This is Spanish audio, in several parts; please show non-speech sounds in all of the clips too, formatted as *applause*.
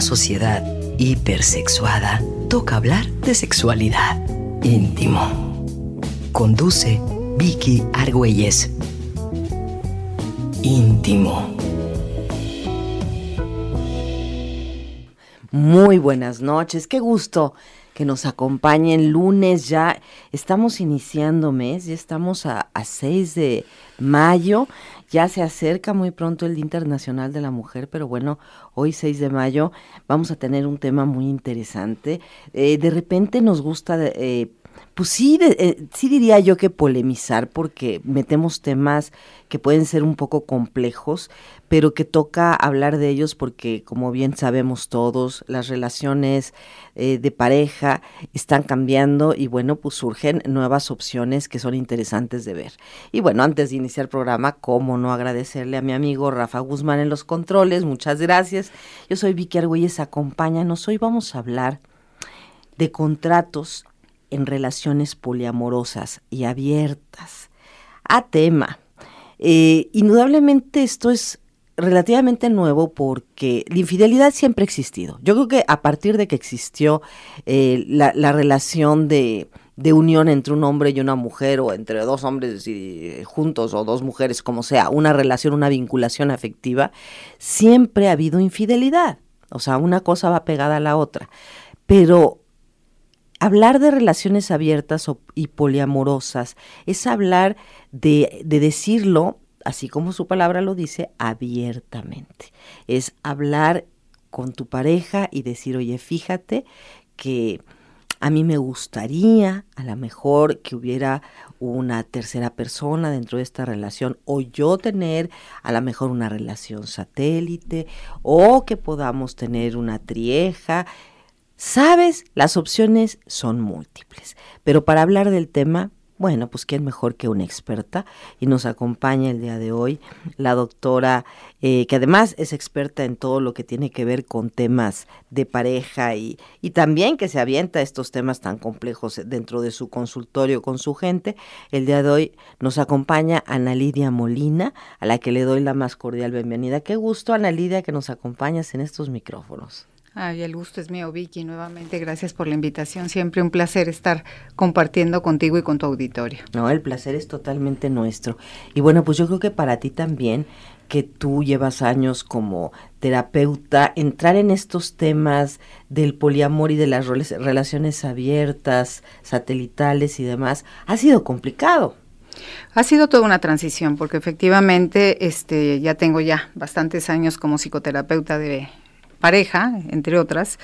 sociedad hipersexuada, toca hablar de sexualidad íntimo. Conduce Vicky Argüelles. Íntimo. Muy buenas noches, qué gusto que nos acompañen lunes ya. Estamos iniciando mes, ya estamos a, a 6 de mayo ya se acerca muy pronto el Día Internacional de la Mujer, pero bueno, hoy 6 de mayo vamos a tener un tema muy interesante. Eh, de repente nos gusta eh, pues sí, eh, sí diría yo que polemizar porque metemos temas que pueden ser un poco complejos, pero que toca hablar de ellos porque, como bien sabemos todos, las relaciones eh, de pareja están cambiando y bueno, pues surgen nuevas opciones que son interesantes de ver. Y bueno, antes de iniciar el programa, cómo no agradecerle a mi amigo Rafa Guzmán en los controles, muchas gracias. Yo soy Vicky Argüelles, acompáñanos. Hoy vamos a hablar de contratos en relaciones poliamorosas y abiertas. A tema. Eh, indudablemente esto es relativamente nuevo porque la infidelidad siempre ha existido. Yo creo que a partir de que existió eh, la, relación de, de, unión entre un hombre y una mujer o entre dos hombres y, juntos o dos mujeres, como sea, una relación, una vinculación afectiva, siempre ha habido infidelidad. O sea, una cosa va pegada a la otra. Pero hablar de relaciones abiertas y poliamorosas es hablar de, de, decirlo, así como su palabra lo dice, abiertamente. Es hablar con tu pareja y decir, oye, fíjate que a mí me gustaría a lo mejor que hubiera una tercera persona dentro de esta relación o yo tener a lo mejor una relación satélite o que podamos tener una trieja Sabes, las opciones son múltiples, pero para hablar del tema, bueno, pues quién mejor que una experta y nos acompaña el día de hoy la doctora, eh, que además es experta en todo lo que tiene que ver con temas de pareja y, y también que se avienta estos temas tan complejos dentro de su consultorio con su gente. El día de hoy nos acompaña Ana Lidia Molina, a la que le doy la más cordial bienvenida. Qué gusto, Ana Lidia, que nos acompañas en estos micrófonos. Ay, el gusto es mío, Vicky. Nuevamente, gracias por la invitación. Siempre un placer estar compartiendo contigo y con tu auditorio. No, el placer es totalmente nuestro. Y bueno, pues yo creo que para ti también, que tú llevas años como terapeuta, entrar en estos temas del poliamor y de las relaciones abiertas, satelitales y demás, ha sido complicado. Ha sido toda una transición porque efectivamente este ya tengo ya bastantes años como psicoterapeuta de pareja, entre otras,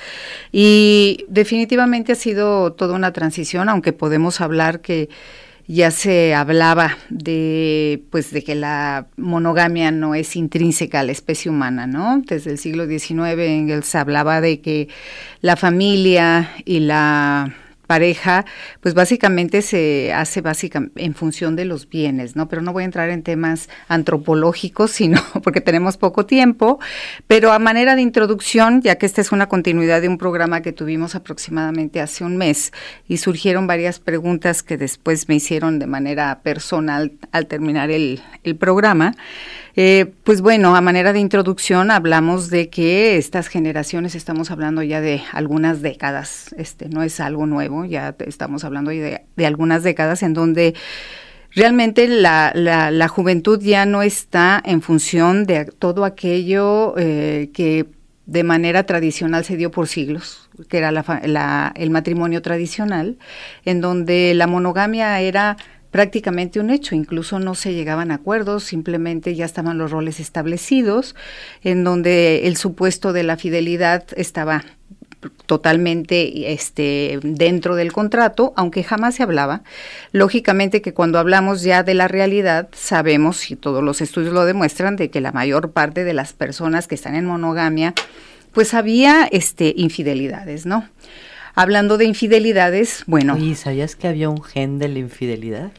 y definitivamente ha sido toda una transición, aunque podemos hablar que ya se hablaba de pues de que la monogamia no es intrínseca a la especie humana, ¿no? Desde el siglo XIX se hablaba de que la familia y la pareja, pues básicamente se hace básicamente en función de los bienes, ¿no? Pero no voy a entrar en temas antropológicos, *laughs* sino porque tenemos poco tiempo, pero a manera de introducción, ya que esta es una continuidad de un programa que tuvimos aproximadamente hace un mes y surgieron varias preguntas que después me hicieron de manera personal al terminar el, el programa, eh, pues bueno, a manera de introducción hablamos de que estas generaciones, estamos hablando ya de algunas décadas, este no es algo nuevo, ya estamos hablando de, algunas décadas en donde realmente la, la, juventud ya no está en función de todo aquello eh, que de manera tradicional se dio por siglos, que era el matrimonio tradicional, en donde la monogamia era prácticamente un hecho, incluso no se llegaban a acuerdos, simplemente ya estaban los roles establecidos, en donde el supuesto de la fidelidad estaba totalmente este dentro del contrato, aunque jamás se hablaba. Lógicamente que cuando hablamos ya de la realidad, sabemos y todos los estudios lo demuestran de que la mayor parte de las personas que están en monogamia pues había este infidelidades, ¿no? Hablando de infidelidades, bueno. ¿Y sabías que había un gen de la infidelidad?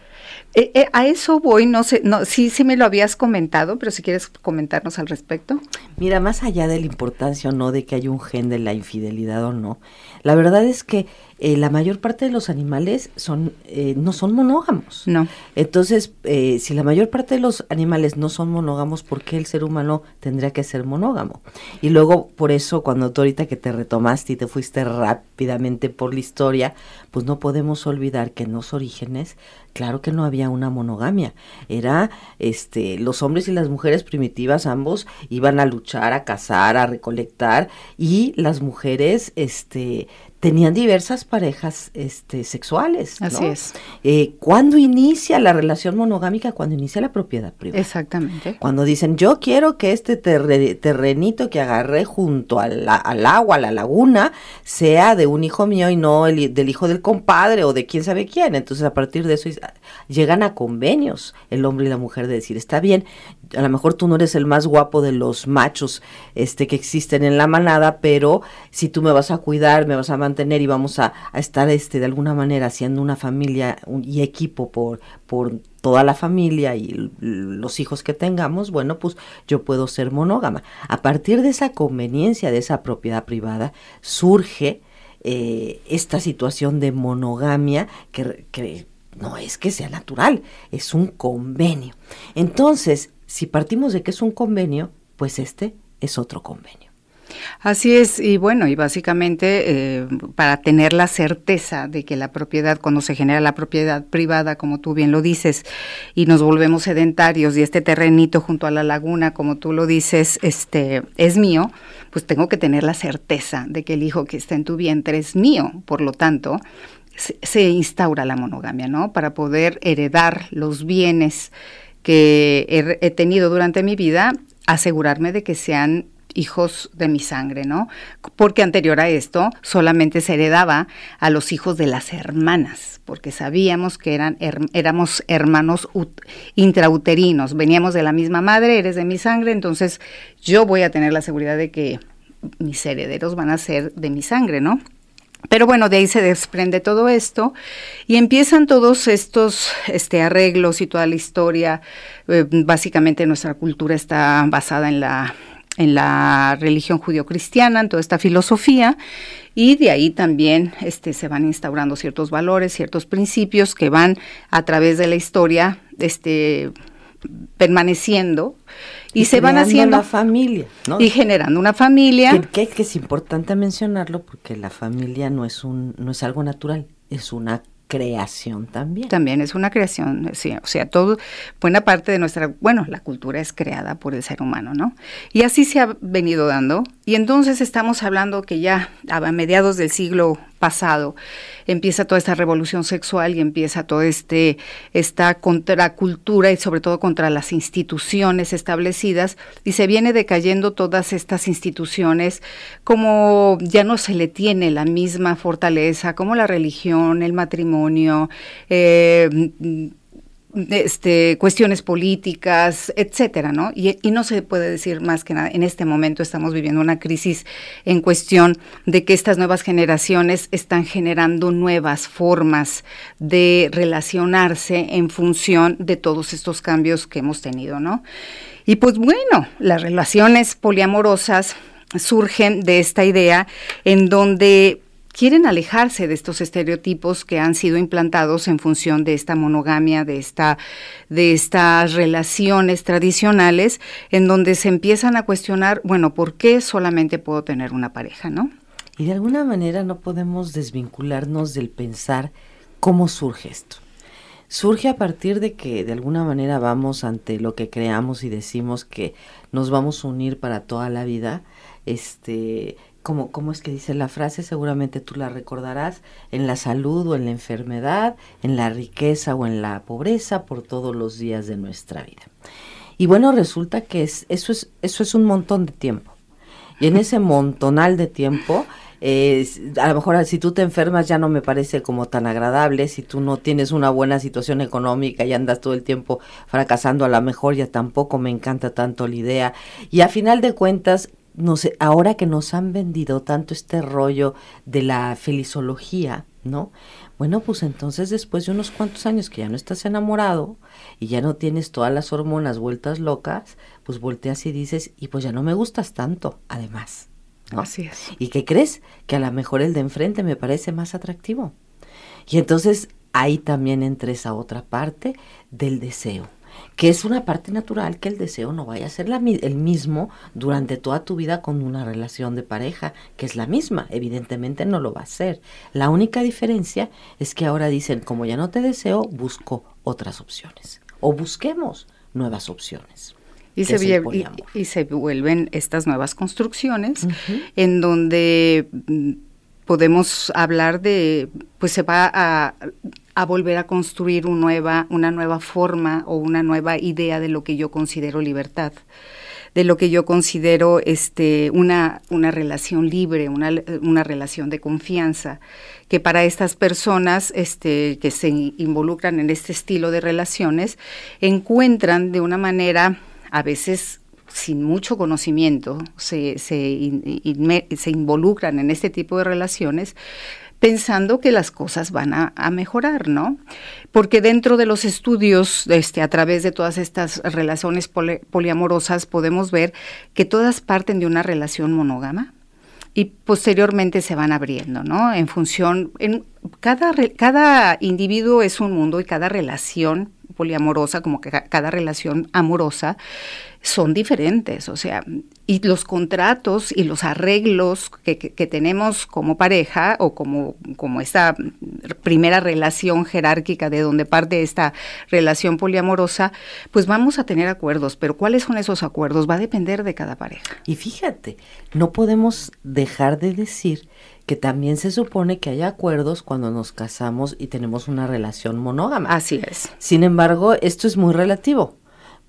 Eh, eh, a eso voy, no sé, no, sí, sí me lo habías comentado, pero si quieres comentarnos al respecto. Mira, más allá de la importancia o no de que haya un gen de la infidelidad o no, la verdad es que eh, la mayor parte de los animales son eh, no son monógamos. No. Entonces, eh, si la mayor parte de los animales no son monógamos, ¿por qué el ser humano tendría que ser monógamo? Y luego, por eso, cuando tú ahorita que te retomaste y te fuiste rápidamente por la historia, pues no podemos olvidar que en los orígenes, claro que no había una monogamia. Era, este, los hombres y las mujeres primitivas ambos iban a luchar, a cazar, a recolectar, y las mujeres, este, tenían diversas parejas este, sexuales. Así es. Eh, ¿Cuándo inicia la relación monogámica? Cuando inicia la propiedad privada. Exactamente. Cuando dicen, yo quiero que este terrenito que agarré junto al, al, agua, a la laguna, sea de un hijo mío y no el, del hijo del compadre o de quién sabe quién. Entonces, a partir de eso, llegan a convenios el hombre y la mujer de decir, está bien, a lo mejor tú no eres el más guapo de los machos este, que existen en la manada, pero si tú me vas a cuidar, me vas a mantener y vamos a, estar este, de alguna manera haciendo una familia y equipo por, por toda la familia y los hijos que tengamos, bueno, pues yo puedo ser monógama. A partir de esa conveniencia, de esa propiedad privada, surge eh, esta situación de monogamia que, que no es que sea natural, es un convenio. Entonces, si partimos de que es un convenio, pues este es otro convenio. Así es, y bueno, y básicamente eh, para tener la certeza de que la propiedad, cuando se genera la propiedad privada, como tú bien lo dices, y nos volvemos sedentarios y este terrenito junto a la laguna, como tú lo dices, este es mío, pues tengo que tener la certeza de que el hijo que está en tu vientre es mío. Por lo tanto, se, se instaura la monogamia, ¿no? Para poder heredar los bienes que he, tenido durante mi vida, asegurarme de que sean hijos de mi sangre, ¿no? Porque anterior a esto solamente se heredaba a los hijos de las hermanas, porque sabíamos que eran éramos hermanos intrauterinos, veníamos de la misma madre, eres de mi sangre, entonces yo voy a tener la seguridad de que mis herederos van a ser de mi sangre, ¿no? Pero bueno, de ahí se desprende todo esto y empiezan todos estos este, arreglos y toda la historia. Eh, básicamente nuestra cultura está basada en la, en la religión judio-cristiana, en toda esta filosofía, y de ahí también este, se van instaurando ciertos valores, ciertos principios que van a través de la historia este, permaneciendo y, se van haciendo la familia y generando una familia. Que, que, es importante mencionarlo porque la familia no es un no es algo natural es una creación también. También es una creación, sí, o sea, todo, buena parte de nuestra, bueno, la cultura es creada por el ser humano, ¿no? Y así se ha venido dando. Y entonces estamos hablando que ya a mediados del siglo pasado empieza toda esta revolución sexual y empieza toda este, esta contracultura y sobre todo contra las instituciones establecidas y se viene decayendo todas estas instituciones como ya no se le tiene la misma fortaleza como la religión, el matrimonio, eh, este, cuestiones políticas, etcétera, ¿no? Y, y, no se puede decir más que nada, en este momento estamos viviendo una crisis en cuestión de que estas nuevas generaciones están generando nuevas formas de relacionarse en función de todos estos cambios que hemos tenido, ¿no? Y pues bueno, las relaciones poliamorosas surgen de esta idea en donde quieren alejarse de estos estereotipos que han sido implantados en función de esta monogamia, de esta de estas relaciones tradicionales en donde se empiezan a cuestionar, bueno, ¿por qué solamente puedo tener una pareja, no? Y de alguna manera no podemos desvincularnos del pensar cómo surge esto. Surge a partir de que de alguna manera vamos ante lo que creamos y decimos que nos vamos a unir para toda la vida, este como, ¿cómo es que dice la frase? Seguramente tú la recordarás, en la salud o en la enfermedad, en la riqueza o en la pobreza, por todos los días de nuestra vida. Y bueno, resulta que es, eso, es, eso es un montón de tiempo. Y en ese montonal de tiempo, a lo mejor si tú te enfermas ya no me parece como tan agradable, si tú no tienes una buena situación económica y andas todo el tiempo fracasando, a lo mejor ya tampoco me encanta tanto la idea. Y a final de cuentas, no sé, ahora que nos han vendido tanto este rollo de la felizología, ¿no? Bueno, pues entonces después de unos cuantos años que ya no estás enamorado y ya no tienes todas las hormonas vueltas locas, pues volteas y dices, y pues ya no me gustas tanto, además. Así es. ¿Y qué crees? Que a lo mejor el de enfrente me parece más atractivo. Y entonces ahí también entra esa otra parte del deseo que es una parte natural que el deseo no vaya a ser el mismo durante toda tu vida con una relación de pareja, que es la misma, evidentemente no lo va a ser. La única diferencia es que ahora dicen, como ya no te deseo, busco otras opciones o busquemos nuevas opciones. Y se, y, se, vuelven estas nuevas construcciones en donde mm, podemos hablar de, pues se va a, volver a construir una nueva, forma o una nueva idea de lo que yo considero libertad de lo que yo considero este, una, una relación libre, una, una, relación de confianza, que para estas personas este, que se involucran en este estilo de relaciones encuentran de una manera a veces sin mucho conocimiento se, se, involucran en este tipo de relaciones pensando que las cosas van a, mejorar, ¿no? Porque dentro de los estudios, este, a través de todas estas relaciones poliamorosas, podemos ver que todas parten de una relación monógama y posteriormente se van abriendo, ¿no? En función, en cada, cada individuo es un mundo y cada relación poliamorosa, como que cada relación amorosa, son diferentes, o sea, y los contratos y los arreglos que, tenemos como pareja o como, como esta primera relación jerárquica de donde parte esta relación poliamorosa, pues vamos a tener acuerdos, pero ¿cuáles son esos acuerdos? Va a depender de cada pareja. Y fíjate, no podemos dejar de decir que también se supone que hay acuerdos cuando nos casamos y tenemos una relación monógama. Así es. Sin embargo, esto es muy relativo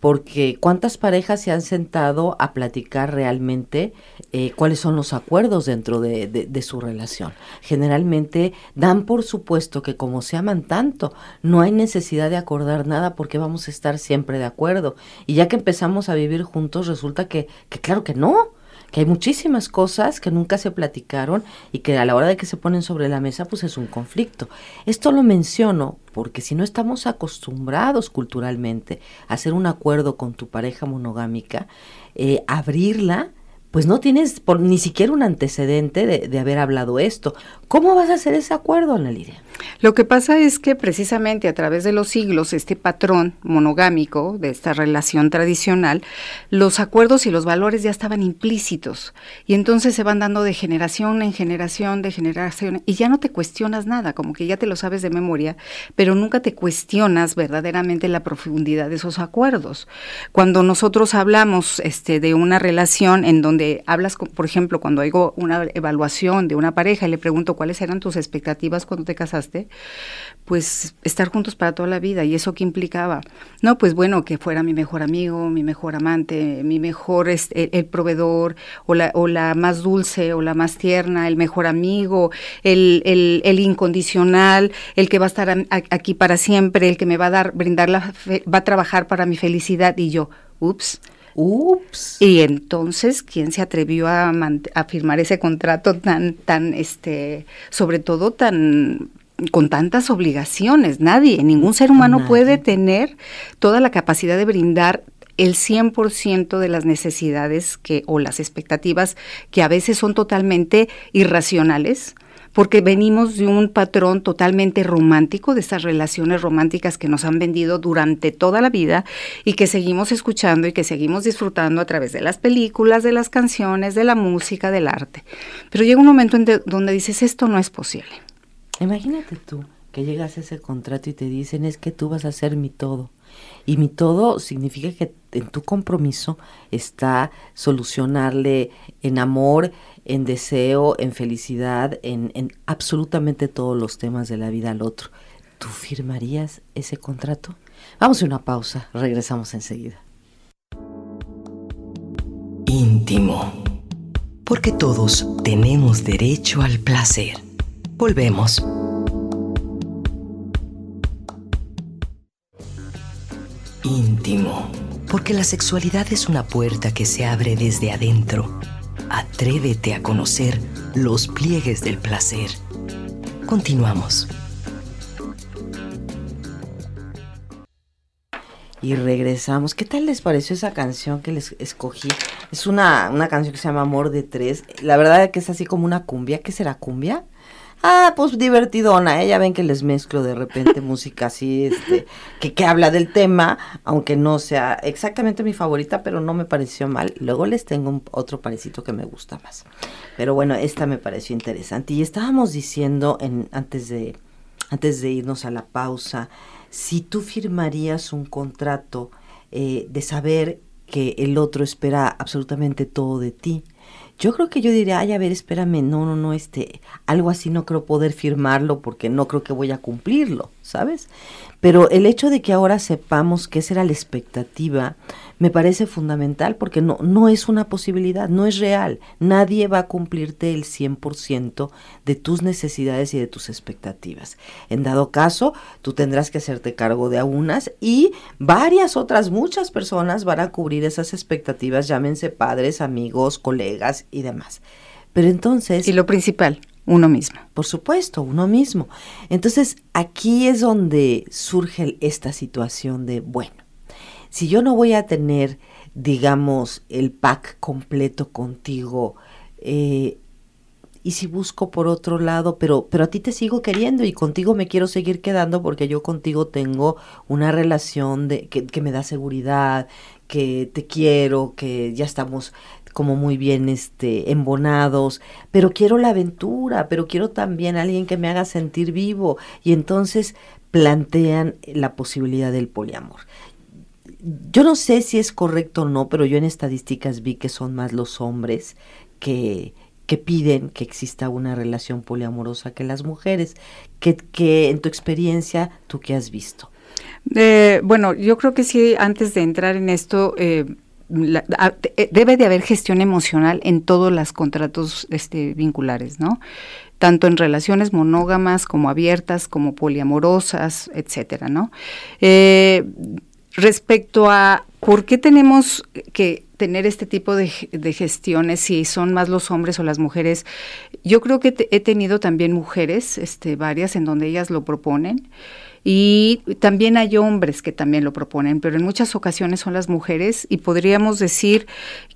porque cuántas parejas se han sentado a platicar realmente eh, cuáles son los acuerdos dentro de, de, su relación. Generalmente dan por supuesto que como se aman tanto, no hay necesidad de acordar nada porque vamos a estar siempre de acuerdo. Y ya que empezamos a vivir juntos, resulta que, que claro que no, que hay muchísimas cosas que nunca se platicaron y que a la hora de que se ponen sobre la mesa, pues es un conflicto. Esto lo menciono porque si no estamos acostumbrados culturalmente a hacer un acuerdo con tu pareja monogámica, eh, abrirla pues no tienes por, ni siquiera un antecedente de, haber hablado esto. ¿Cómo vas a hacer ese acuerdo, Ana Lidia? Lo que pasa es que precisamente a través de los siglos, este patrón monogámico de esta relación tradicional, los acuerdos y los valores ya estaban implícitos y entonces se van dando de generación en generación, de generación, y ya no te cuestionas nada, como que ya te lo sabes de memoria, pero nunca te cuestionas verdaderamente la profundidad de esos acuerdos. Cuando nosotros hablamos este, de una relación en donde hablas, por ejemplo, cuando hago una evaluación de una pareja y le pregunto cuáles eran tus expectativas cuando te casaste, pues estar juntos para toda la vida. ¿Y eso qué implicaba? No, pues bueno, que fuera mi mejor amigo, mi mejor amante, mi mejor, este, el, proveedor, o la, o la más dulce, o la más tierna, el mejor amigo, el, el, el incondicional, el que va a estar aquí para siempre, el que me va a dar, brindar la, va a trabajar para mi felicidad. Y yo, ups, Ups. Y entonces, ¿quién se atrevió a, firmar ese contrato tan, tan, este, sobre todo tan con tantas obligaciones? Nadie, ningún ser humano puede tener toda la capacidad de brindar el 100% de las necesidades que o las expectativas que a veces son totalmente irracionales porque venimos de un patrón totalmente romántico, de estas relaciones románticas que nos han vendido durante toda la vida y que seguimos escuchando y que seguimos disfrutando a través de las películas, de las canciones, de la música, del arte. Pero llega un momento en donde dices, esto no es posible. Imagínate tú que llegas a ese contrato y te dicen, es que tú vas a ser mi todo. Y mi todo significa que en tu compromiso está solucionarle en amor, en deseo, en felicidad, en, en absolutamente todos los temas de la vida al otro. ¿Tú firmarías ese contrato? Vamos a una pausa, regresamos enseguida. Íntimo. Porque todos tenemos derecho al placer. Volvemos. Íntimo. Porque la sexualidad es una puerta que se abre desde adentro. Atrévete a conocer los pliegues del placer. Continuamos. Y regresamos. ¿Qué tal les pareció esa canción que les escogí? Es una, una canción que se llama Amor de Tres. La verdad es que es así como una cumbia. ¿Qué será cumbia? Ah, pues divertidona, ¿eh? ya ven que les mezclo de repente *laughs* música así, este, que, que habla del tema, aunque no sea exactamente mi favorita, pero no me pareció mal. Luego les tengo un, otro parecito que me gusta más. Pero bueno, esta me pareció interesante. Y estábamos diciendo en, antes de, antes de irnos a la pausa, si tú firmarías un contrato eh, de saber que el otro espera absolutamente todo de ti, yo creo que yo diría, ay, a ver, espérame, no, no, no, este, algo así no creo poder firmarlo porque no creo que voy a cumplirlo, ¿sabes? Pero el hecho de que ahora sepamos que esa era la expectativa, me parece fundamental porque no, no es una posibilidad, no es real. Nadie va a cumplirte el 100% de tus necesidades y de tus expectativas. En dado caso, tú tendrás que hacerte cargo de algunas y varias otras, muchas personas van a cubrir esas expectativas, llámense padres, amigos, colegas y demás. Pero entonces... Y lo principal, uno mismo. Por supuesto, uno mismo. Entonces, aquí es donde surge esta situación de, bueno, si yo no voy a tener, digamos, el pack completo contigo, eh, y si busco por otro lado, pero, pero a ti te sigo queriendo y contigo me quiero seguir quedando porque yo contigo tengo una relación de, que, que me da seguridad, que te quiero, que ya estamos como muy bien este embonados, pero quiero la aventura, pero quiero también alguien que me haga sentir vivo. Y entonces plantean la posibilidad del poliamor yo no sé si es correcto o no, pero yo en estadísticas vi que son más los hombres que, que piden que exista una relación poliamorosa que las mujeres. que, en tu experiencia, tú qué has visto? Eh, bueno, yo creo que sí, antes de entrar en esto, eh, eh, debe de haber gestión emocional en todos los contratos este, vinculares, ¿no? Tanto en relaciones monógamas como abiertas, como poliamorosas, etcétera, ¿no? Respecto a por qué tenemos que tener este tipo de, gestiones, si son más los hombres o las mujeres, yo creo que he tenido también mujeres, este, varias, en donde ellas lo proponen. Y también hay hombres que también lo proponen, pero en muchas ocasiones son las mujeres y podríamos decir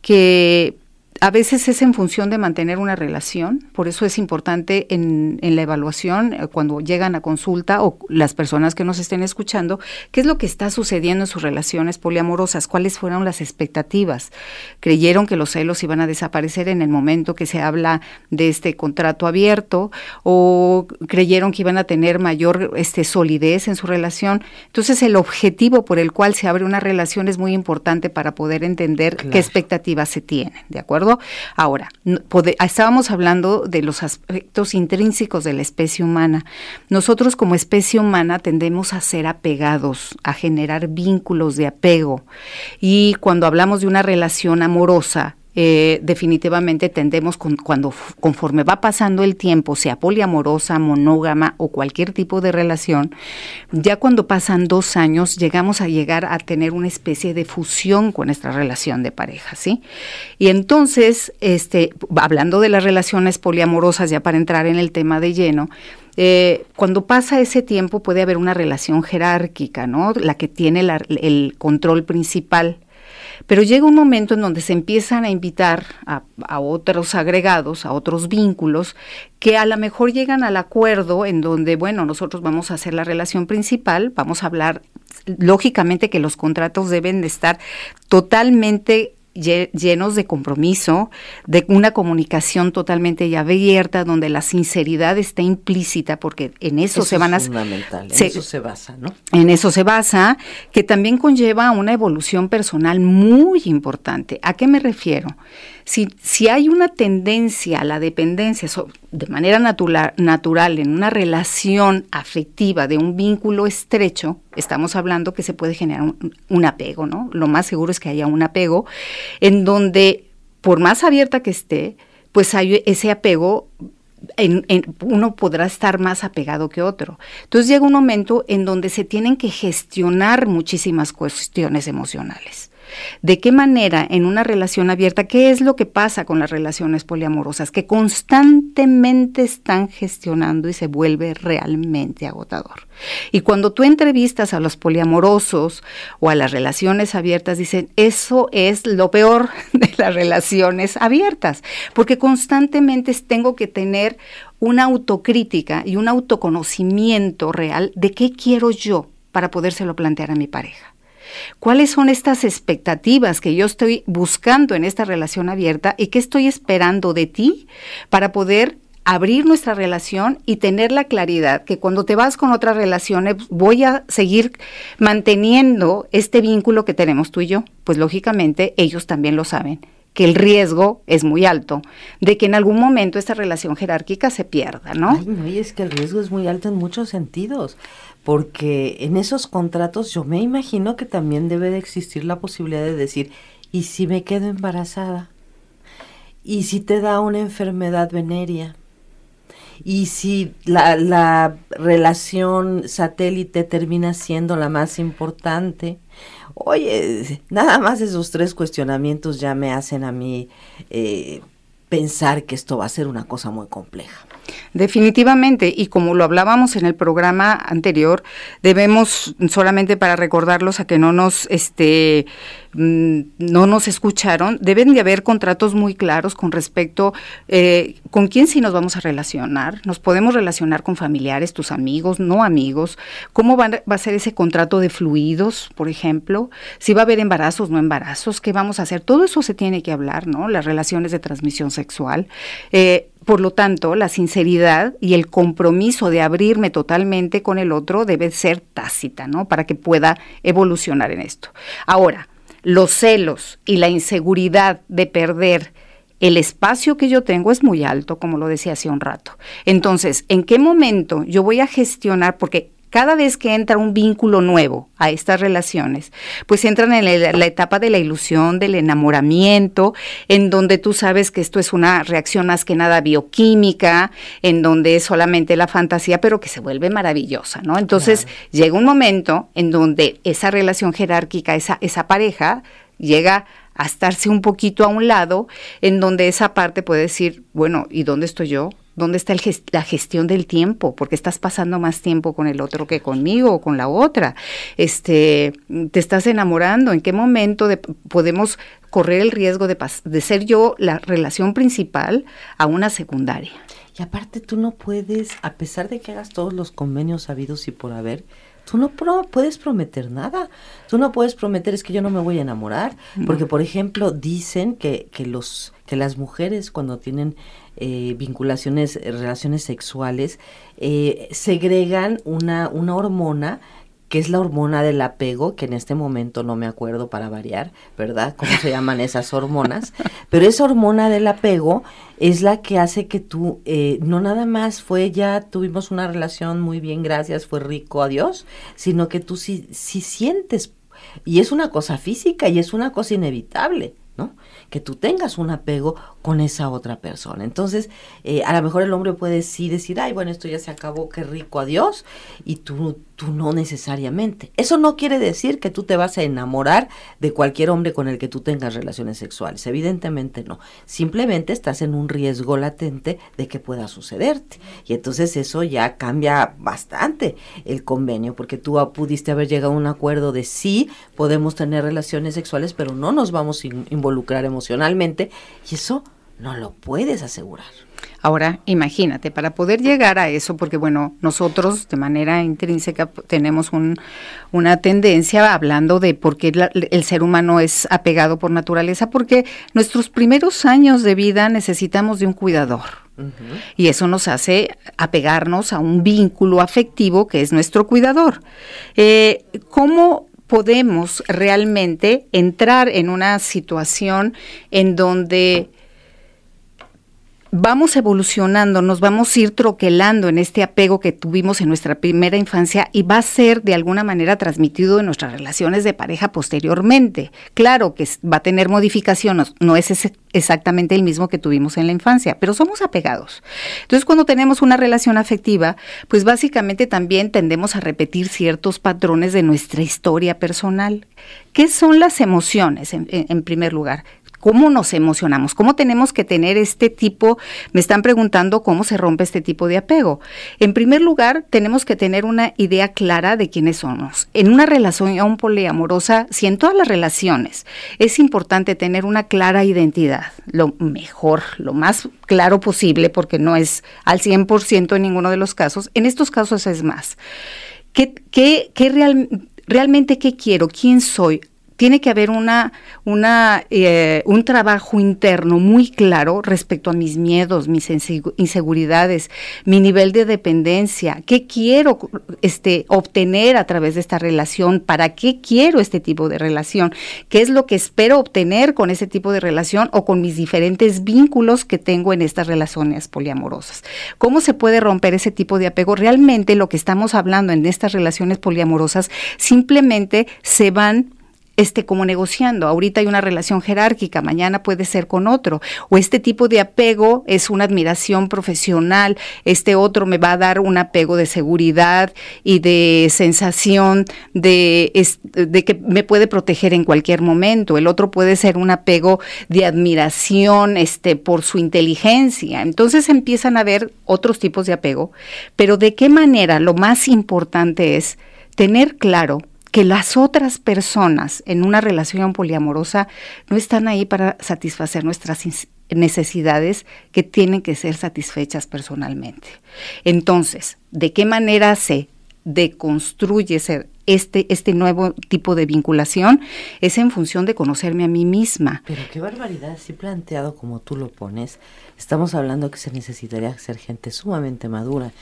que a veces es en función de mantener una relación, por eso es importante en, la evaluación, eh, cuando llegan a consulta o las personas que nos estén escuchando, qué es lo que está sucediendo en sus relaciones poliamorosas, cuáles fueron las expectativas. ¿Creyeron que los celos iban a desaparecer en el momento que se habla de este contrato abierto o creyeron que iban a tener mayor este, solidez en su relación? Entonces el objetivo por el cual se abre una relación es muy importante para poder entender qué expectativas se tienen, ¿de acuerdo? Ahora, estábamos hablando de los aspectos intrínsecos de la especie humana. Nosotros como especie humana tendemos a ser apegados, a generar vínculos de apego. Y cuando hablamos de una relación amorosa, eh, definitivamente tendemos cuando conforme va pasando el tiempo, sea poliamorosa, monógama o cualquier tipo de relación, ya cuando pasan dos años llegamos a llegar a tener una especie de fusión con nuestra relación de pareja, ¿sí? Y entonces, este, hablando de las relaciones poliamorosas, ya para entrar en el tema de lleno, eh, cuando pasa ese tiempo puede haber una relación jerárquica, ¿no? La que tiene el control principal pero llega un momento en donde se empiezan a invitar a, otros agregados, a otros vínculos, que a lo mejor llegan al acuerdo en donde, bueno, nosotros vamos a hacer la relación principal, vamos a hablar, lógicamente que los contratos deben de estar totalmente llenos de compromiso, de una comunicación totalmente abierta, donde la sinceridad está implícita, porque en eso, se van a... Fundamental, en eso se basa, ¿no? En eso se basa, que también conlleva una evolución personal muy importante. ¿A qué me refiero? Si, hay una tendencia a la dependencia de manera natural, natural en una relación afectiva de un vínculo estrecho, estamos hablando que se puede generar un, apego, ¿no? Lo más seguro es que haya un apego en donde, por más abierta que esté, pues hay ese apego en, uno podrá estar más apegado que otro. Entonces llega un momento en donde se tienen que gestionar muchísimas cuestiones emocionales. ¿De qué manera en una relación abierta, qué es lo que pasa con las relaciones poliamorosas? Que constantemente están gestionando y se vuelve realmente agotador. Y cuando tú entrevistas a los poliamorosos o a las relaciones abiertas, dicen, eso es lo peor *laughs* de las relaciones abiertas, porque constantemente tengo que tener una autocrítica y un autoconocimiento real de qué quiero yo para podérselo plantear a mi pareja. ¿Cuáles son estas expectativas que yo estoy buscando en esta relación abierta y qué estoy esperando de ti para poder abrir nuestra relación y tener la claridad que cuando te vas con otras relaciones voy a seguir manteniendo este vínculo que tenemos tú y yo? Pues lógicamente ellos también lo saben que el riesgo es muy alto de que en algún momento esta relación jerárquica se pierda, ¿no? Ay, no, y es que el riesgo es muy alto en muchos sentidos porque en esos contratos yo me imagino que también debe de existir la posibilidad de decir, ¿y si me quedo embarazada? ¿Y si te da una enfermedad venérea? ¿Y si la, la relación satélite termina siendo la más importante? Oye, nada más esos tres cuestionamientos ya me hacen a mí eh, pensar que esto va a ser una cosa muy compleja. Definitivamente, y como lo hablábamos en el programa anterior, debemos solamente para recordarlos a que no nos este mm, no nos escucharon, deben de haber contratos muy claros con respecto eh, con quién sí nos vamos a relacionar, nos podemos relacionar con familiares, tus amigos, no amigos, cómo va, va a ser ese contrato de fluidos, por ejemplo, si va a haber embarazos, no embarazos, qué vamos a hacer, todo eso se tiene que hablar, ¿no? Las relaciones de transmisión sexual. Eh, por lo tanto, la sinceridad y el compromiso de abrirme totalmente con el otro debe ser tácita, ¿no? Para que pueda evolucionar en esto. Ahora, los celos y la inseguridad de perder el espacio que yo tengo es muy alto, como lo decía hace un rato. Entonces, ¿en qué momento yo voy a gestionar? Porque cada vez que entra un vínculo nuevo a estas relaciones, pues entran en la, etapa de la ilusión, del enamoramiento, en donde tú sabes que esto es una reacción más que nada bioquímica, en donde es solamente la fantasía, pero que se vuelve maravillosa, ¿no? Entonces llega un momento en donde esa relación jerárquica, esa, esa pareja, llega a estarse un poquito a un lado, en donde esa parte puede decir, bueno, ¿y dónde estoy yo? ¿Dónde está la gestión del tiempo? Porque estás pasando más tiempo con el otro que conmigo o con la otra. Este, te estás enamorando. ¿En qué momento podemos correr el riesgo de, de ser yo la relación principal a una secundaria? Y aparte tú no puedes, a pesar de que hagas todos los convenios habidos y por haber, tú no puedes prometer nada. Tú no puedes prometer es que yo no me voy a enamorar, porque por ejemplo dicen que, que los que las mujeres cuando tienen eh, vinculaciones, eh, relaciones sexuales, eh, segregan una, una hormona que es la hormona del apego, que en este momento no me acuerdo para variar, ¿verdad? ¿Cómo se llaman esas hormonas? *laughs* Pero esa hormona del apego es la que hace que tú, no nada más fue ya, tuvimos una relación muy bien, gracias, fue rico, adiós, sino que tú sí, sí sientes, y es una cosa física y es una cosa inevitable, ¿no? que tú tengas un apego con esa otra persona. Entonces, eh, a lo mejor el hombre puede sí decir, ay, bueno, esto ya se acabó, qué rico, adiós, y tú, tú no necesariamente. Eso no quiere decir que tú te vas a enamorar de cualquier hombre con el que tú tengas relaciones sexuales, evidentemente no. Simplemente estás en un riesgo latente de que pueda sucederte. Y entonces eso ya cambia bastante el convenio, porque tú pudiste haber llegado a un acuerdo de sí, podemos tener relaciones sexuales, pero no nos vamos a involucrar emocionalmente, y eso no lo puedes asegurar. Ahora, imagínate, para poder llegar a eso, porque bueno, nosotros de manera intrínseca tenemos una tendencia hablando de por qué el ser humano es apegado por naturaleza, porque nuestros primeros años de vida necesitamos de un cuidador. Y eso nos hace apegarnos a un vínculo afectivo que es nuestro cuidador. Eh, ¿Cómo podemos realmente entrar en una situación en donde vamos evolucionando, nos vamos a ir troquelando en este apego que tuvimos en nuestra primera infancia y va a ser de alguna manera transmitido en nuestras relaciones de pareja posteriormente. Claro que va a tener modificaciones, no es exactamente el mismo que tuvimos en la infancia, pero somos apegados. Entonces, cuando tenemos una relación afectiva, pues básicamente también tendemos a repetir ciertos patrones de nuestra historia personal. ¿Qué son las emociones, en primer lugar? Cómo nos emocionamos, cómo tenemos que tener este tipo, me están preguntando cómo se rompe este tipo de apego. En primer lugar, tenemos que tener una idea clara de quiénes somos. En una relación poliamorosa, si en todas las relaciones es importante tener una clara identidad, lo mejor, lo más claro posible, porque no es al 100% en ninguno de los casos, en estos casos es más. ¿Qué, qué, qué real, realmente qué quiero? ¿Quién soy? Tiene que haber una, eh, un trabajo interno muy claro respecto a mis miedos, mis inseguridades, mi nivel de dependencia, qué quiero este, obtener a través de esta relación, para qué quiero este tipo de relación, qué es lo que espero obtener con ese tipo de relación o con mis diferentes vínculos que tengo en estas relaciones poliamorosas. ¿Cómo se puede romper ese tipo de apego? Realmente lo que estamos hablando en estas relaciones poliamorosas simplemente se van este, como negociando. Ahorita hay una relación jerárquica, mañana puede ser con otro. O este tipo de apego es una admiración profesional, este otro me va a dar un apego de seguridad y de sensación de, de que me puede proteger en cualquier momento. El otro puede ser un apego de admiración este, por su inteligencia. Entonces empiezan a haber otros tipos de apego, pero de qué manera lo más importante es tener claro que las otras personas en una relación poliamorosa no están ahí para satisfacer nuestras necesidades que tienen que ser satisfechas personalmente. Entonces, ¿de qué manera se deconstruye este, este nuevo tipo de vinculación? Es en función de conocerme a mí misma. Pero qué barbaridad, si planteado como tú lo pones, estamos hablando que se necesitaría ser gente sumamente madura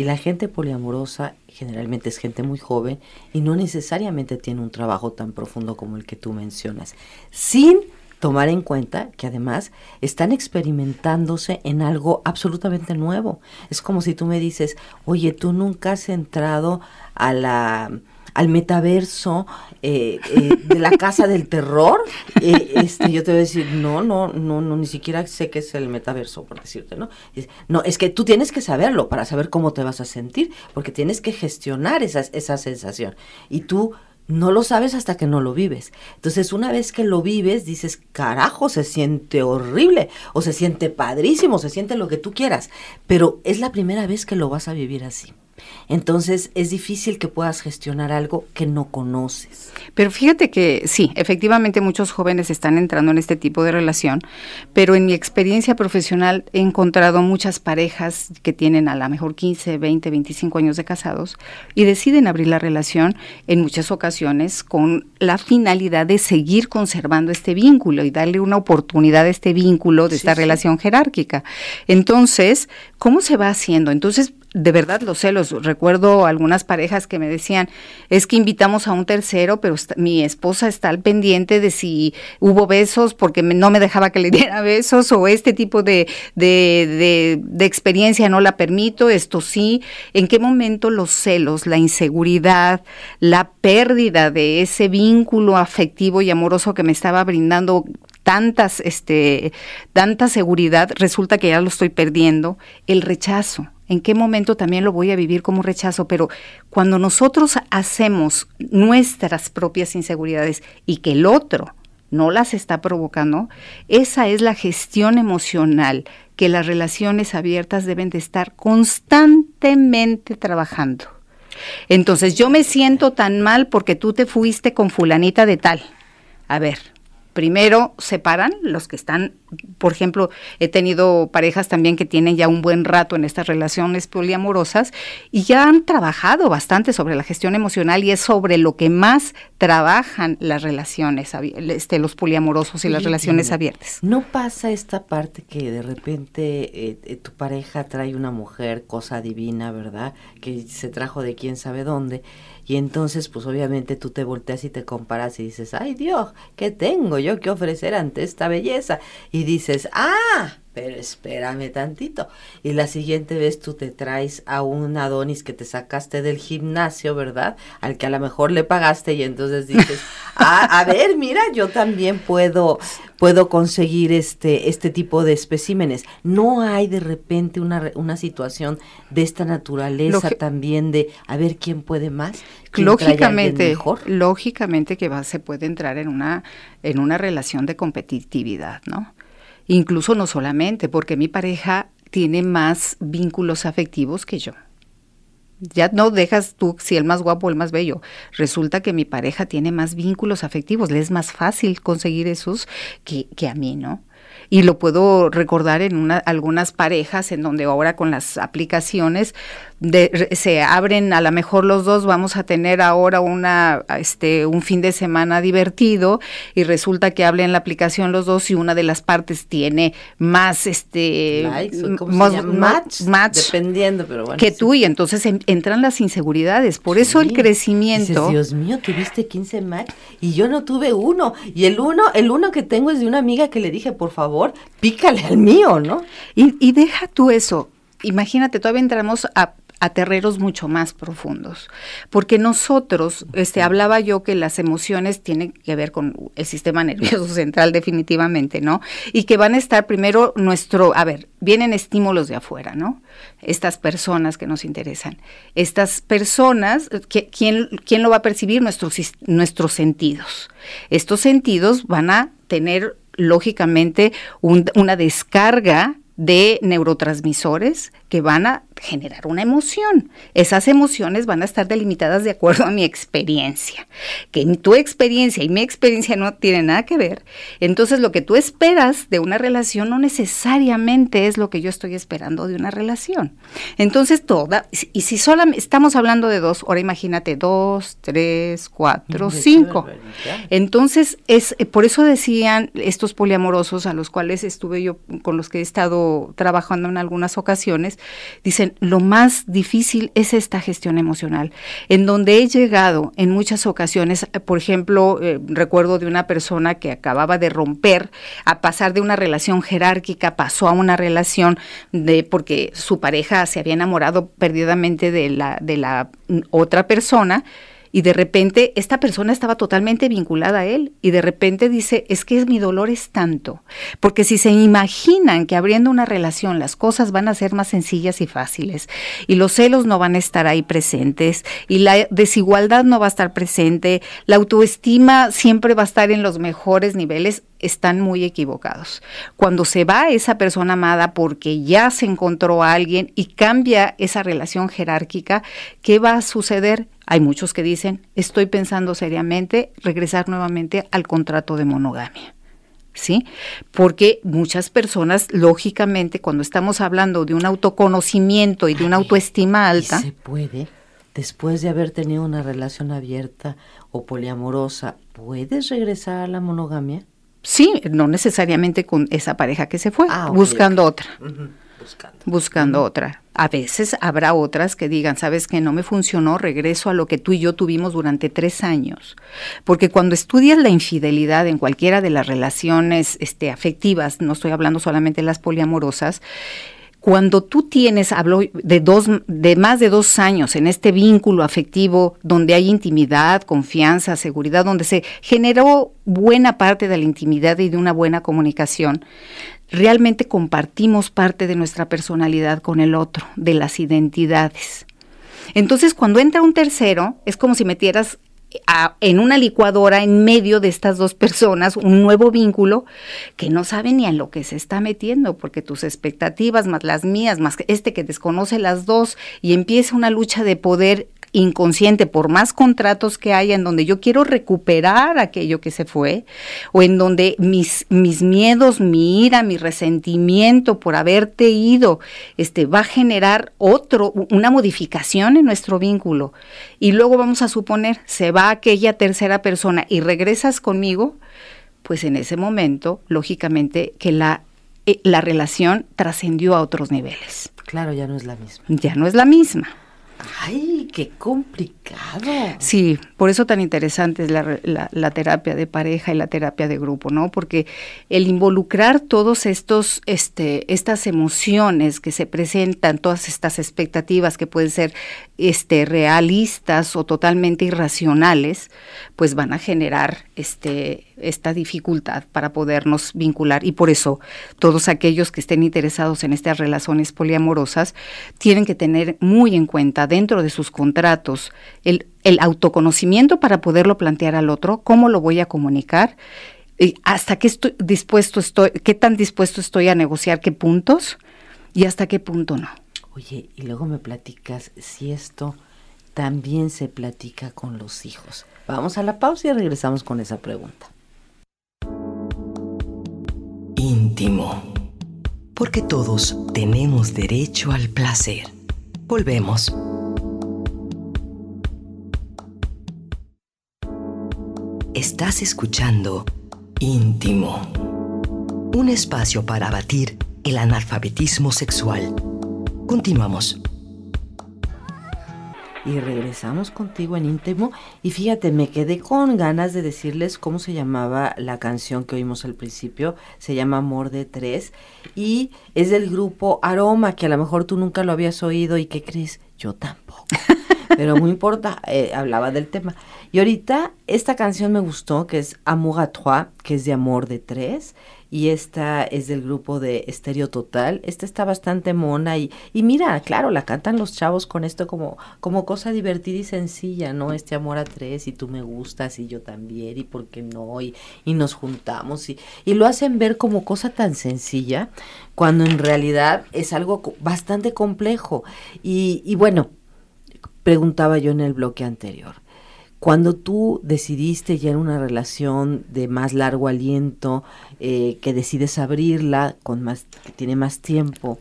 y la gente poliamorosa generalmente es gente muy joven y no necesariamente tiene un trabajo tan profundo como el que tú mencionas, sin tomar en cuenta que además están experimentándose en algo absolutamente nuevo. Es como si tú me dices, oye, tú nunca has entrado a la al metaverso eh, eh, de la casa del terror, eh, este, yo te voy a decir, no, no, no, no, ni siquiera sé qué es el metaverso, por decirte, ¿no? no, es que tú tienes que saberlo para saber cómo te vas a sentir, porque tienes que gestionar esa, esa sensación. Y tú no lo sabes hasta que no lo vives. Entonces, una vez que lo vives, dices, carajo, se siente horrible, o se siente padrísimo, se siente lo que tú quieras, pero es la primera vez que lo vas a vivir así. Entonces es difícil que puedas gestionar algo que no conoces. Pero fíjate que sí, efectivamente muchos jóvenes están entrando en este tipo de relación, pero en mi experiencia profesional he encontrado muchas parejas que tienen a lo mejor 15, 20, 25 años de casados y deciden abrir la relación en muchas ocasiones con la finalidad de seguir conservando este vínculo y darle una oportunidad a este vínculo de esta relación jerárquica. Entonces, ¿cómo se va haciendo? Entonces, de verdad los celos. Recuerdo algunas parejas que me decían, es que invitamos a un tercero, pero mi esposa está al pendiente de si hubo besos porque no me dejaba que le *laughs* diera besos o este tipo de, de, de, experiencia no la permito, esto sí. ¿En qué momento los celos, la inseguridad, la pérdida de ese vínculo afectivo y amoroso que me estaba brindando tantas, este, tanta seguridad, resulta que ya lo estoy perdiendo, el rechazo en qué momento también lo voy a vivir como rechazo, pero cuando nosotros hacemos nuestras propias inseguridades y que el otro no las está provocando, esa es la gestión emocional que las relaciones abiertas deben de estar constantemente trabajando. Entonces yo me siento tan mal porque tú te fuiste con fulanita de tal. A ver, primero separan los que están, por ejemplo, he tenido parejas también que tienen ya un buen rato en estas relaciones poliamorosas y ya han trabajado bastante sobre la gestión emocional y es sobre lo que más trabajan las relaciones, este, los poliamorosos y las relaciones abiertas. ¿No pasa esta parte que de repente eh, eh, tu pareja trae una mujer, cosa divina, ¿verdad? Que se trajo de quién sabe dónde y entonces, pues obviamente tú te volteas y te comparas y dices, ay Dios, ¿qué tengo yo que ofrecer ante esta belleza? Y dices, ah, pero espérame tantito. Y la siguiente vez tú te traes a un Adonis que te sacaste del gimnasio, ¿verdad? Al que a lo mejor le pagaste y entonces dices, *laughs* ah, a ver, mira, yo también puedo, puedo conseguir este, este tipo de especímenes. No hay de repente una, una situación de esta naturaleza también de a ver quién puede más. lógicamente, lógicamente que va, se puede entrar en una, en una relación de competitividad, ¿no? Incluso no solamente, porque mi pareja tiene más vínculos afectivos que yo. Ya no dejas tú si el más guapo o el más bello. Resulta que mi pareja tiene más vínculos afectivos, le es más fácil conseguir esos que, que a mí, ¿no? Y lo puedo recordar en una, algunas parejas en donde ahora con las aplicaciones se abren a lo mejor los dos, vamos a tener ahora una, este, un fin de semana divertido y resulta que hablen la aplicación los dos y una de las partes tiene más, este, match, dependiendo, pero bueno, que tú y entonces entran las inseguridades. Por eso el crecimiento. Dios mío, tuviste 15 match y yo no tuve uno y el uno, el uno que tengo es de una amiga que le dije, por favor, pícale al mío, ¿no? Y, y deja tú eso. Imagínate, todavía entramos a a terreros mucho más profundos. Porque nosotros, este, hablaba yo que las emociones tienen que ver con el sistema nervioso *laughs* central definitivamente, ¿no? Y que van a estar primero nuestro, a ver, vienen estímulos de afuera, ¿no? Estas personas que nos interesan. Estas personas, ¿quién, quién lo va a percibir? Nuestros, nuestros sentidos. Estos sentidos van a tener lógicamente una descarga de neurotransmisores que van a generar una emoción. Esas emociones van a estar delimitadas de acuerdo a mi experiencia. Que tu experiencia y mi experiencia no tienen nada que ver. Entonces lo que tú esperas de una relación no necesariamente es lo que yo estoy esperando de una relación. Entonces toda, y si solo estamos hablando de dos, ahora imagínate dos, tres, cuatro, cinco. Entonces es, por eso decían estos poliamorosos a los cuales estuve yo, con los que he estado trabajando en algunas ocasiones, dicen, lo más difícil es esta gestión emocional, en donde he llegado en muchas ocasiones, por ejemplo, eh, recuerdo de una persona que acababa de romper, a pasar de una relación jerárquica, pasó a una relación de, porque su pareja se había enamorado perdidamente de la, de la otra persona, y de repente esta persona estaba totalmente vinculada a él y de repente dice, es que mi dolor es tanto, porque si se imaginan que abriendo una relación las cosas van a ser más sencillas y fáciles y los celos no van a estar ahí presentes y la desigualdad no va a estar presente, la autoestima siempre va a estar en los mejores niveles, están muy equivocados. Cuando se va esa persona amada porque ya se encontró a alguien y cambia esa relación jerárquica, ¿qué va a suceder? Hay muchos que dicen, estoy pensando seriamente regresar nuevamente al contrato de monogamia. ¿Sí? Porque muchas personas, lógicamente, cuando estamos hablando de un autoconocimiento y de una autoestima alta. ¿Se puede? Después de haber tenido una relación abierta o poliamorosa, ¿puedes regresar a la monogamia? Sí, no necesariamente con esa pareja que se fue, ah, buscando otra buscando. otra. A veces habrá otras que digan, sabes que no me funcionó, regreso a lo que tú y yo tuvimos durante tres años. Porque cuando estudias la infidelidad en cualquiera de las relaciones este, afectivas, no estoy hablando solamente de las poliamorosas, cuando tú tienes, hablo de dos, de más de dos años en este vínculo afectivo donde hay intimidad, confianza, seguridad, donde se generó buena parte de la intimidad y de una buena comunicación, realmente compartimos parte de nuestra personalidad con el otro, de las identidades. Entonces, cuando entra un tercero, es como si metieras en una licuadora en medio de estas dos personas un nuevo vínculo que no sabe ni a lo que se está metiendo, porque tus expectativas más las mías, más este que desconoce las dos y empieza una lucha de poder inconsciente, por más contratos que haya en donde yo quiero recuperar aquello que se fue, o en donde mis, mis miedos, mi ira, mi resentimiento por haberte ido, este, va a generar otro, una modificación en nuestro vínculo. Y luego vamos a suponer, se va aquella tercera persona y regresas conmigo, pues en ese momento, lógicamente, que la, eh, la relación trascendió a otros niveles. Claro, ya no es la misma. Ya no es la misma. Ay, qué complicado. Sí, por eso tan interesante es la, terapia de pareja y la terapia de grupo, ¿no? Porque el involucrar todos estos, este, estas emociones que se presentan, todas estas expectativas que pueden ser, este, realistas o totalmente irracionales, pues van a generar, este, esta dificultad para podernos vincular y por eso todos aquellos que estén interesados en estas relaciones poliamorosas tienen que tener muy en cuenta dentro de sus contratos el, autoconocimiento para poderlo plantear al otro, cómo lo voy a comunicar, y hasta qué estoy dispuesto estoy, qué tan dispuesto estoy a negociar qué puntos y hasta qué punto no. Oye, y luego me platicas si esto también se platica con los hijos. Vamos a la pausa y regresamos con esa pregunta íntimo. Porque todos tenemos derecho al placer. Volvemos. Estás escuchando Íntimo. Un espacio para abatir el analfabetismo sexual. Continuamos. Y regresamos contigo en íntimo. Y fíjate, me quedé con ganas de decirles cómo se llamaba la canción que oímos al principio. Se llama Amor de Tres. Y es del grupo Aroma, que a lo mejor tú nunca lo habías oído. ¿Y qué crees? Yo tampoco. *laughs* Pero muy importa, eh, hablaba del tema. Y ahorita esta canción me gustó, que es Amour à trois, que es de Amor de Tres y esta es del grupo de Estéreo Total. Esta está bastante mona y, y mira, claro, la cantan los chavos con esto como, como cosa divertida y sencilla, ¿no? Este amor a tres y tú me gustas y yo también y por qué no y, y nos juntamos y, y lo hacen ver como cosa tan sencilla cuando en realidad es algo bastante complejo. Y, y bueno, preguntaba yo en el bloque anterior. Cuando tú decidiste ya en una relación de más largo aliento, eh, que decides abrirla, con más, que tiene más tiempo,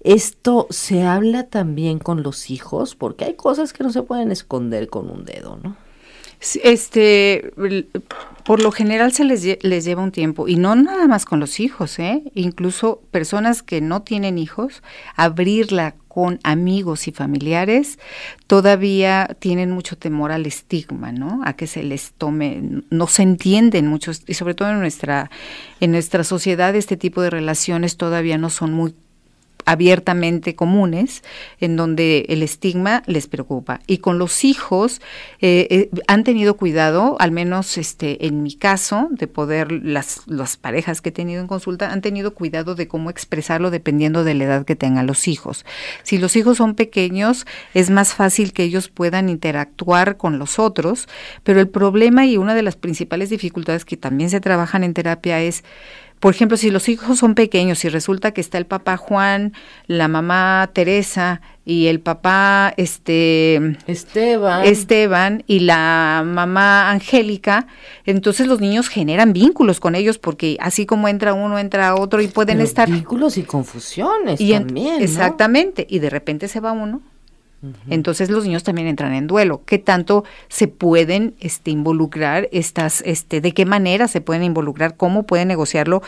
¿esto se habla también con los hijos? Porque hay cosas que no se pueden esconder con un dedo, ¿no? Este, por lo general se les, les lleva un tiempo y no nada más con los hijos, ¿eh? incluso personas que no tienen hijos, abrirla con amigos y familiares todavía tienen mucho temor al estigma, ¿no? A que se les tome, no se entienden muchos y sobre todo en nuestra en nuestra sociedad este tipo de relaciones todavía no son muy abiertamente comunes, en donde el estigma les preocupa. Y con los hijos eh, eh, han tenido cuidado, al menos este, en mi caso, de poder, las, las parejas que he tenido en consulta han tenido cuidado de cómo expresarlo dependiendo de la edad que tengan los hijos. Si los hijos son pequeños, es más fácil que ellos puedan interactuar con los otros, pero el problema y una de las principales dificultades que también se trabajan en terapia es por ejemplo, si los hijos son pequeños y resulta que está el papá Juan, la mamá Teresa y el papá este Esteban. Esteban y la mamá Angélica, entonces los niños generan vínculos con ellos porque así como entra uno, entra otro y pueden estar vínculos y confusiones también. Exactamente, y de repente se va uno entonces los niños también entran en duelo. ¿Qué tanto se pueden este, involucrar estas, este, de qué manera se pueden involucrar, cómo pueden negociarlo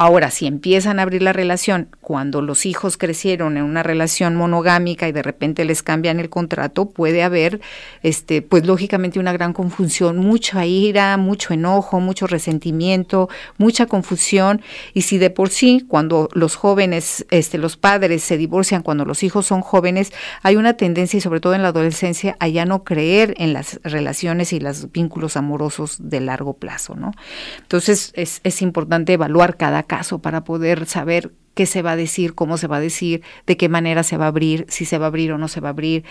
Ahora, si empiezan a abrir la relación cuando los hijos crecieron en una relación monogámica y de repente les cambian el contrato, puede haber, este, pues lógicamente una gran confusión, mucha ira, mucho enojo, mucho resentimiento, mucha confusión. Y si de por sí, cuando los jóvenes, este, los padres se divorcian cuando los hijos son jóvenes, hay una tendencia, y sobre todo en la adolescencia, a ya no creer en las relaciones y los vínculos amorosos de largo plazo, ¿no? Entonces es, es importante evaluar cada caso para poder saber qué se va a decir, cómo se va a decir, de qué manera se va a abrir, si se va a abrir o no se va a abrir,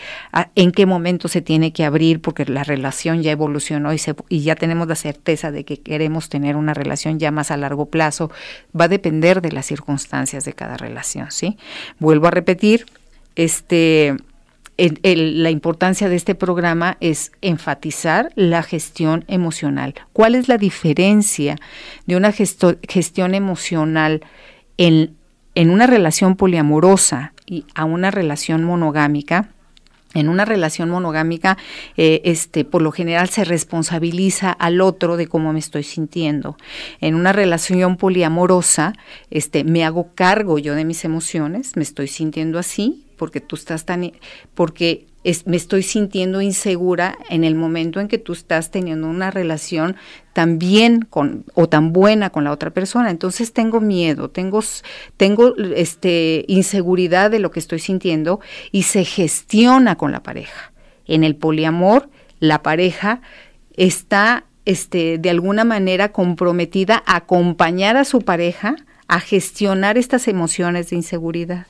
en qué momento se tiene que abrir, porque la relación ya evolucionó y, se, y ya tenemos la certeza de que queremos tener una relación ya más a largo plazo. Va a depender de las circunstancias de cada relación, ¿sí? Vuelvo a repetir, este la importancia de este programa es enfatizar la gestión emocional. ¿Cuál es la diferencia de una gestión emocional en, una relación poliamorosa y a una relación monogámica? En una relación monogámica, eh, este, por lo general se responsabiliza al otro de cómo me estoy sintiendo. En una relación poliamorosa, este, me hago cargo yo de mis emociones, me estoy sintiendo así, porque tú estás tan, porque me estoy sintiendo insegura en el momento en que tú estás teniendo una relación tan bien con o tan buena con la otra persona. Entonces tengo miedo, tengo, tengo este, inseguridad de lo que estoy sintiendo y se gestiona con la pareja. En el poliamor, la pareja está este, de alguna manera comprometida a acompañar a su pareja a gestionar estas emociones de inseguridad.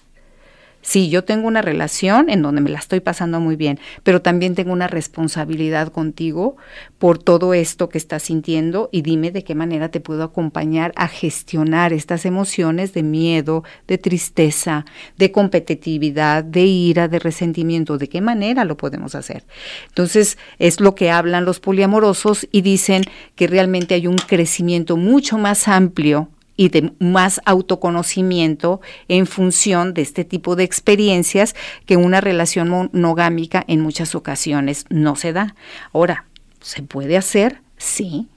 Sí, yo tengo una relación en donde me la estoy pasando muy bien, pero también tengo una responsabilidad contigo por todo esto que estás sintiendo y dime de qué manera te puedo acompañar a gestionar estas emociones de miedo, de tristeza, de competitividad, de ira, de resentimiento, de qué manera lo podemos hacer. Entonces, es lo que hablan los poliamorosos y dicen que realmente hay un crecimiento mucho más amplio y de más autoconocimiento en función de este tipo de experiencias que una relación monogámica en muchas ocasiones no se da. Ahora, ¿se puede hacer? Sí.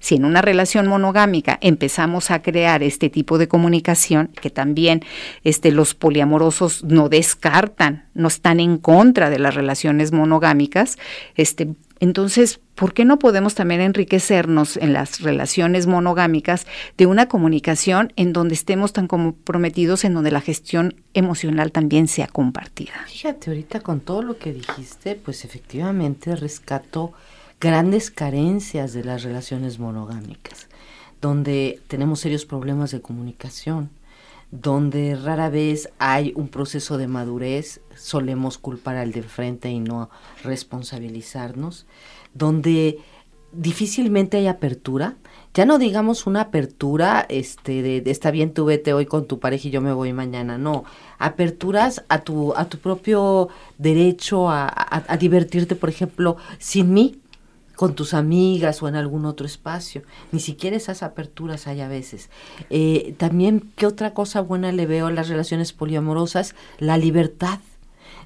Si en una relación monogámica empezamos a crear este tipo de comunicación, que también este, los poliamorosos no descartan, no están en contra de las relaciones monogámicas, este, entonces, ¿por qué no podemos también enriquecernos en las relaciones monogámicas de una comunicación en donde estemos tan comprometidos, en donde la gestión emocional también sea compartida? Fíjate, ahorita con todo lo que dijiste, pues efectivamente rescato grandes carencias de las relaciones monogámicas, donde tenemos serios problemas de comunicación, donde rara vez hay un proceso de madurez, solemos culpar al de enfrente y no responsabilizarnos, donde difícilmente hay apertura, ya no digamos una apertura este de, está bien tú vete hoy con tu pareja y yo me voy mañana, no, aperturas a tu a tu propio derecho a, a divertirte, por ejemplo, sin mí, con tus amigas o en algún otro espacio. Ni siquiera esas aperturas hay a veces. Eh, también, ¿qué otra cosa buena le veo a las relaciones poliamorosas? La libertad.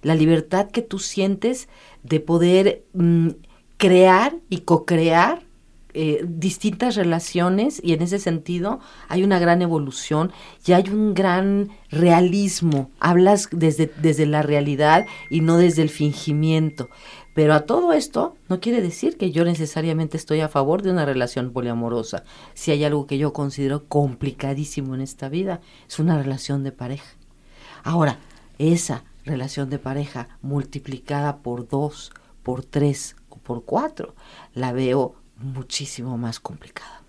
La libertad que tú sientes de poder mm, crear y co-crear eh, distintas relaciones y en ese sentido hay una gran evolución y hay un gran realismo. Hablas desde, desde la realidad y no desde el fingimiento. Pero a todo esto no quiere decir que yo necesariamente estoy a favor de una relación poliamorosa. Si hay algo que yo considero complicadísimo en esta vida, es una relación de pareja. Ahora, esa relación de pareja multiplicada por dos, por tres o por cuatro, la veo muchísimo más complicada.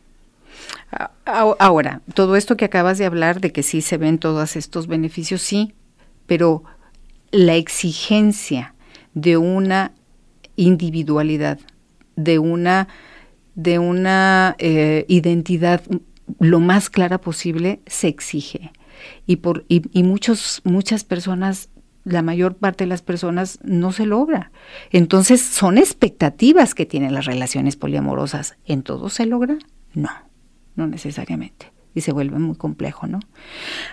Ahora, todo esto que acabas de hablar de que sí se ven todos estos beneficios, sí, pero la exigencia de una individualidad, de una, de una eh, identidad lo más clara posible, se exige. Y, por, y, y muchos, muchas personas la mayor parte de las personas no se logra. Entonces, son expectativas que tienen las relaciones poliamorosas. ¿En todo se logra? No, no necesariamente. Y se vuelve muy complejo, ¿no?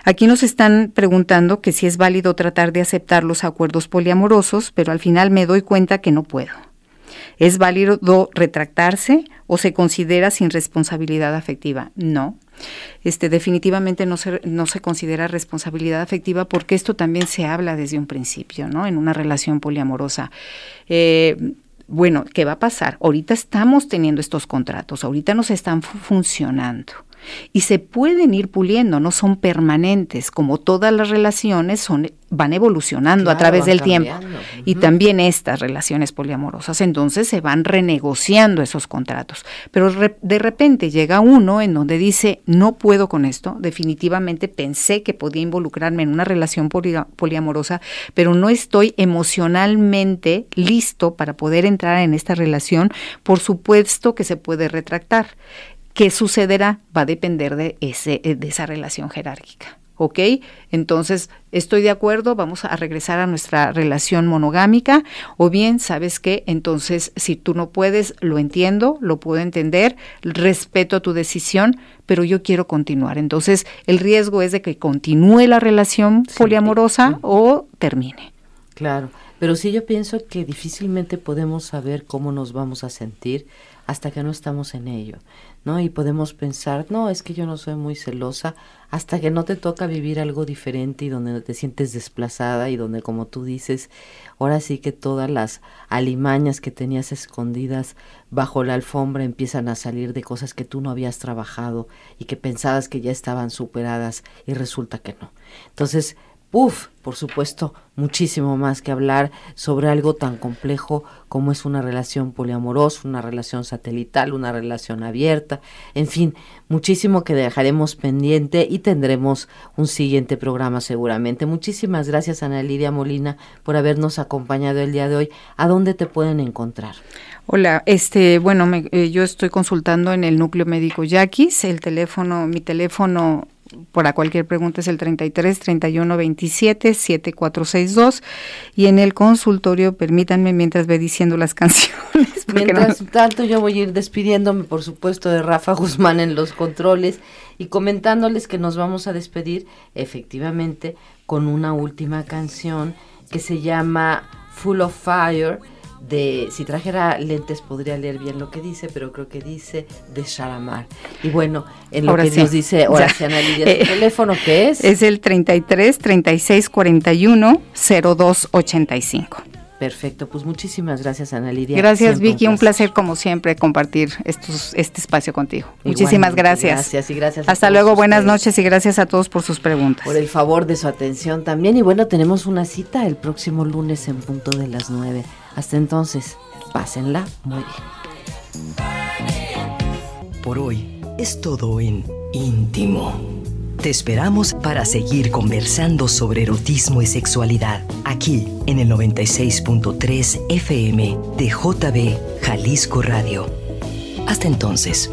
Aquí nos están preguntando que si es válido tratar de aceptar los acuerdos poliamorosos, pero al final me doy cuenta que no puedo. ¿Es válido retractarse o se considera sin responsabilidad afectiva? No. Este, definitivamente no se, no se considera responsabilidad afectiva porque esto también se habla desde un principio, ¿no? En una relación poliamorosa. Eh, bueno, ¿qué va a pasar? Ahorita estamos teniendo estos contratos, ahorita nos están funcionando y se pueden ir puliendo, no son permanentes, como todas las relaciones son van evolucionando a través del tiempo. y también estas relaciones poliamorosas, entonces se van renegociando esos contratos, pero de repente llega uno en donde dice, no puedo con esto, definitivamente pensé que podía involucrarme en una relación poliamorosa, pero no estoy emocionalmente listo para poder entrar en esta relación, por supuesto que se puede retractar. ¿Qué sucederá? Va a depender de, ese, eh, de esa relación jerárquica. ¿ok? Entonces, estoy de acuerdo, vamos a regresar a nuestra relación monogámica, o bien, ¿sabes qué? Entonces, si tú no puedes, lo entiendo, lo puedo entender, respeto tu decisión, pero yo quiero continuar. Entonces, el riesgo es de que continúe la relación poliamorosa o termine. Claro. Pero sí yo pienso que difícilmente podemos saber cómo nos vamos a sentir hasta que no estamos en ello, ¿no? Y podemos pensar, no, es que yo no soy muy celosa, hasta que no te toca vivir algo diferente y donde te sientes desplazada y donde, como tú dices, ahora sí que todas las alimañas que tenías escondidas bajo la alfombra empiezan a salir de cosas que tú no habías trabajado y que pensabas que ya estaban superadas y resulta que no. Entonces, Uf, por supuesto, muchísimo más que hablar sobre algo tan complejo como es una relación poliamorosa, una relación satelital, una relación abierta, en fin, muchísimo que dejaremos pendiente y tendremos un siguiente programa seguramente. Muchísimas gracias Ana Lidia Molina por habernos acompañado el día de hoy. ¿A dónde te pueden encontrar? Hola, este, bueno, eh, yo estoy consultando en el núcleo médico Yaquis, el teléfono, mi teléfono para cualquier pregunta es el 33 31 27 7462 y en el consultorio permítanme mientras ve diciendo las *laughs* canciones. Mientras tanto yo voy a ir despidiéndome por supuesto de Rafa Guzmán en los controles y comentándoles que nos vamos a despedir efectivamente con una última canción que se llama Full of Fire de, si trajera lentes podría leer bien lo que dice, pero creo que dice de Sharamar. Y bueno, en lo que nos dice *laughs* Horacio Ana Lidia, ¿su teléfono qué es? Es el 33 36 41 02 85. Perfecto, pues muchísimas gracias Ana Lidia. Gracias Vicky, un placer. como siempre compartir estos, este espacio contigo. muchísimas gracias. Gracias y gracias. Hasta luego, buenas noches y gracias a todos por sus preguntas. Por el favor de su atención también y bueno, tenemos una cita el próximo lunes en punto de las 9. Hasta entonces, pásenla muy bien. Por hoy es todo en íntimo. Te esperamos para seguir conversando sobre erotismo y sexualidad aquí en el 96.3 FM de JB Jalisco Radio. Hasta entonces.